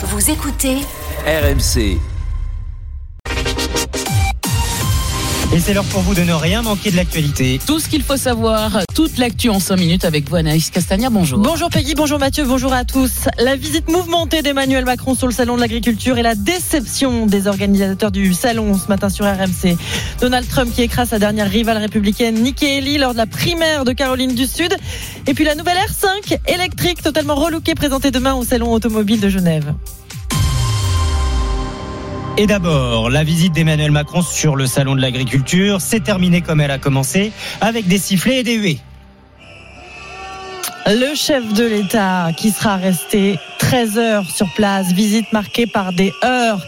Vous écoutez RMC. Et c'est l'heure pour vous de ne rien manquer de l'actualité. Tout ce qu'il faut savoir, toute l'actu en 5 minutes avec vous, Anaïs Castagna. Bonjour. Bonjour Peggy, bonjour Mathieu, bonjour à tous. La visite mouvementée d'Emmanuel Macron sur le salon de l'agriculture et la déception des organisateurs du salon ce matin sur RMC. Donald Trump qui écrase sa dernière rivale républicaine Nikki Haley lors de la primaire de Caroline du Sud. Et puis la nouvelle R5 électrique totalement relookée présentée demain au salon automobile de Genève. Et d'abord, la visite d'Emmanuel Macron sur le salon de l'agriculture s'est terminée comme elle a commencé, avec des sifflets et des huées. Le chef de l'État qui sera resté 13 heures sur place, visite marquée par des heures,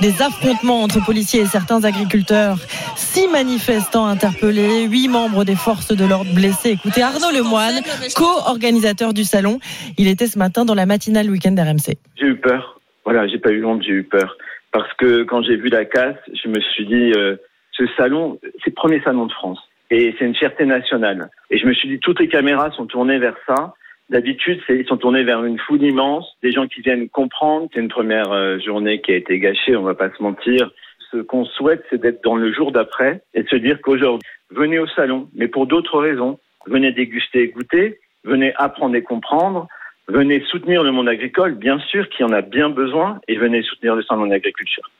des affrontements entre policiers et certains agriculteurs, six manifestants interpellés, huit membres des forces de l'ordre blessés. Écoutez, Arnaud Lemoine, co-organisateur du salon, il était ce matin dans la matinale week-end RMC. J'ai eu peur. Voilà, j'ai pas eu honte, j'ai eu peur. Parce que quand j'ai vu la casse, je me suis dit, euh, ce salon, c'est le premier salon de France. Et c'est une fierté nationale. Et je me suis dit, toutes les caméras sont tournées vers ça. D'habitude, ils sont tournés vers une foule immense, des gens qui viennent comprendre. C'est une première euh, journée qui a été gâchée, on va pas se mentir. Ce qu'on souhaite, c'est d'être dans le jour d'après et de se dire qu'aujourd'hui, venez au salon, mais pour d'autres raisons. Venez déguster et goûter, venez apprendre et comprendre, venez soutenir le monde agricole, bien sûr, qui en a bien besoin, et venez soutenir le salon de l'agriculture.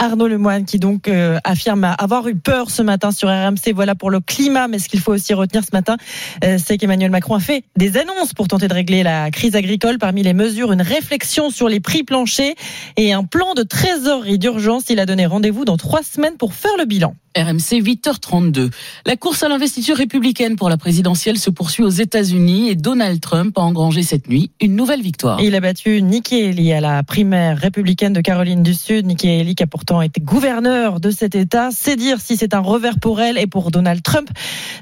Arnaud Lemoine qui donc euh, affirme avoir eu peur ce matin sur RMC. Voilà pour le climat, mais ce qu'il faut aussi retenir ce matin, euh, c'est qu'Emmanuel Macron a fait des annonces pour tenter de régler la crise agricole. Parmi les mesures, une réflexion sur les prix planchers et un plan de trésorerie d'urgence. Il a donné rendez-vous dans trois semaines pour faire le bilan. RMC 8h32. La course à l'investiture républicaine pour la présidentielle se poursuit aux États-Unis et Donald Trump a engrangé cette nuit une nouvelle victoire. Il a battu Nikki Haley à la primaire républicaine de Caroline du Sud. Nikki Haley qui a pourtant été gouverneur de cet État. C'est dire si c'est un revers pour elle et pour Donald Trump.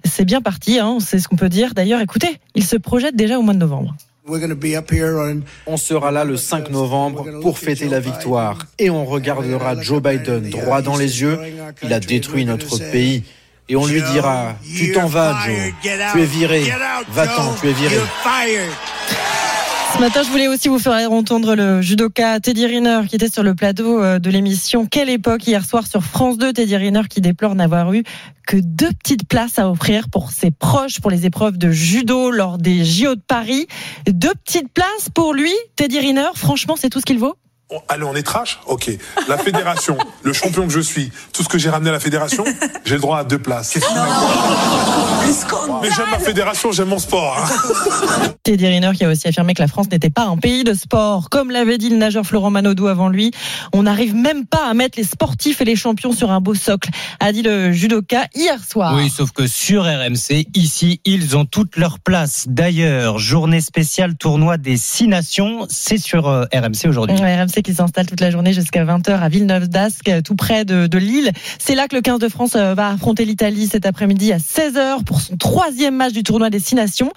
C'est bien parti, hein, c'est ce qu'on peut dire. D'ailleurs, écoutez, il se projette déjà au mois de novembre. On sera là le 5 novembre pour fêter la victoire. Et on regardera Joe Biden droit dans les yeux. Il a détruit notre pays. Et on lui dira, tu t'en vas Joe, tu es viré, va-t'en, tu es viré. Ce matin, je voulais aussi vous faire entendre le judoka Teddy Riner qui était sur le plateau euh, de l'émission Quelle époque hier soir sur France 2. Teddy Riner qui déplore n'avoir eu que deux petites places à offrir pour ses proches pour les épreuves de judo lors des JO de Paris. Deux petites places pour lui, Teddy Riner. Franchement, c'est tout ce qu'il vaut? Allez, on est trash Ok. La fédération, le champion que je suis, tout ce que j'ai ramené à la fédération, j'ai le droit à deux places. Mais j'aime ma fédération, j'aime mon sport. Hein. Teddy Riner qui a aussi affirmé que la France n'était pas un pays de sport. Comme l'avait dit le nageur Florent Manodou avant lui, on n'arrive même pas à mettre les sportifs et les champions sur un beau socle, a dit le judoka hier soir. Oui, sauf que sur RMC, ici, ils ont toutes leurs places. D'ailleurs, journée spéciale tournoi des six nations, c'est sur euh, RMC aujourd'hui. Ouais, RMC qui s'installe toute la journée jusqu'à 20h à Villeneuve d'Ascq, tout près de, de Lille. C'est là que le 15 de France euh, va affronter l'Italie cet après-midi à 16h pour son troisième match du tournoi des six nations.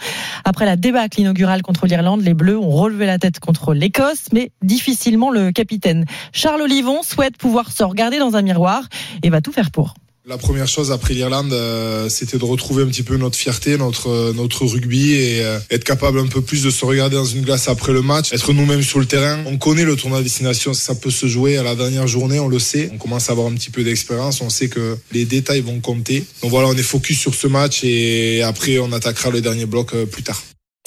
Après la débâcle inaugurale contre l'Irlande, les Bleus ont relevé la tête contre l'Écosse, mais difficilement le capitaine. Charles Olivon souhaite pouvoir se regarder dans un miroir et va tout faire pour. La première chose après l'Irlande, euh, c'était de retrouver un petit peu notre fierté, notre euh, notre rugby et euh, être capable un peu plus de se regarder dans une glace après le match, être nous-mêmes sur le terrain. On connaît le tournoi destination, ça peut se jouer à la dernière journée, on le sait. On commence à avoir un petit peu d'expérience, on sait que les détails vont compter. Donc voilà, on est focus sur ce match et après on attaquera le dernier bloc plus tard.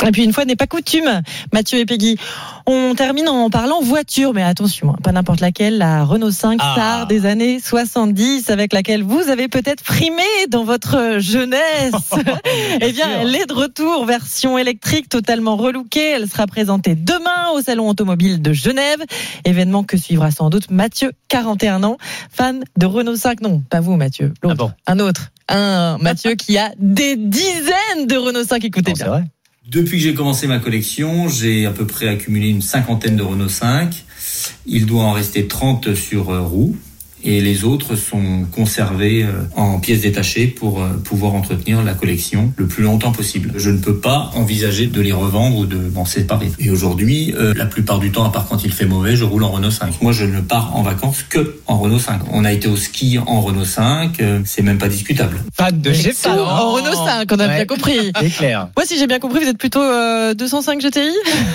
Et puis une fois n'est pas coutume, Mathieu et Peggy. On termine en parlant voiture, mais attention, hein, pas n'importe laquelle, la Renault 5 Ah. star des années 70, avec laquelle vous avez peut-être frimé dans votre jeunesse. eh bien, elle est de retour, version électrique totalement relookée. Elle sera présentée demain au Salon Automobile de Genève, événement que suivra sans doute Mathieu, 41 ans, fan de Renault 5. Non, pas vous Mathieu, l'autre, Ah bon un autre. Un Mathieu qui a des dizaines de Renault 5, écoutez Non, c'est bien. Depuis que j'ai commencé ma collection, j'ai à peu près accumulé une cinquantaine de Renault 5. Il doit en rester 30 sur euh, roue. Et les autres sont conservés euh, en pièces détachées pour euh, pouvoir entretenir la collection le plus longtemps possible. Je ne peux pas envisager de les revendre ou de m'en séparer. Et aujourd'hui, euh, la plupart du temps, à part quand il fait mauvais, je roule en Renault 5. Moi, je ne pars en vacances que en Renault 5. On a été au ski en Renault 5, c'est même pas discutable. Fan de Excellent. En Renault 5, on a Ouais. bien compris. C'est clair. Moi, si j'ai bien compris, vous êtes plutôt euh, 205 GTI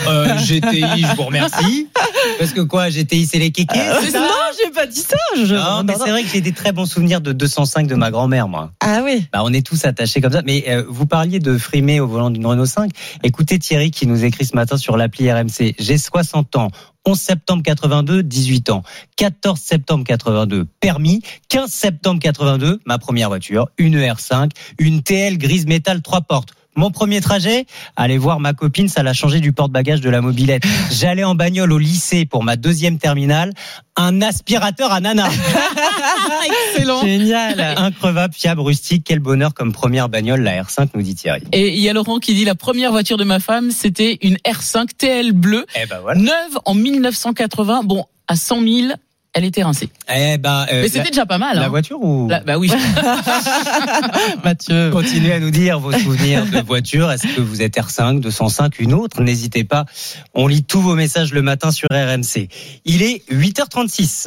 Euh, GTI, je vous remercie. Parce que quoi, GTI, c'est les kékés, Non, j'ai pas dit ça. Je- Non, mais c'est vrai que j'ai des très bons souvenirs de 205 de ma grand-mère, moi. Ah oui. Bah, on est tous attachés comme ça. Mais euh, vous parliez de frimer au volant d'une Renault 5. Écoutez Thierry qui nous écrit ce matin sur l'appli RMC. J'ai 60 ans. 11 septembre 82, 18 ans. 14 septembre 82, permis. 15 septembre 82, ma première voiture, une R5, une TL grise métal trois portes. Mon premier trajet, aller voir ma copine, ça l'a changé du porte-bagages de la mobilette. J'allais en bagnole au lycée pour ma deuxième terminale, un aspirateur à nana. Excellent. Génial. Increvable, fiable, rustique, quel bonheur comme première bagnole, la R5, nous dit Thierry. Et il y a Laurent qui dit la première voiture de ma femme, c'était une R5 TL bleue, Eh ben voilà. neuve en 1980. Bon, à 100 000, elle était rincée. Eh ben, euh, Mais c'était déjà pas mal. la, la hein. voiture ou La- bah oui. Mathieu. Continuez à nous dire vos souvenirs de voiture. Est-ce que vous êtes R5, 205, une autre? N'hésitez pas. On lit tous vos messages le matin sur RMC. Il est 8h36.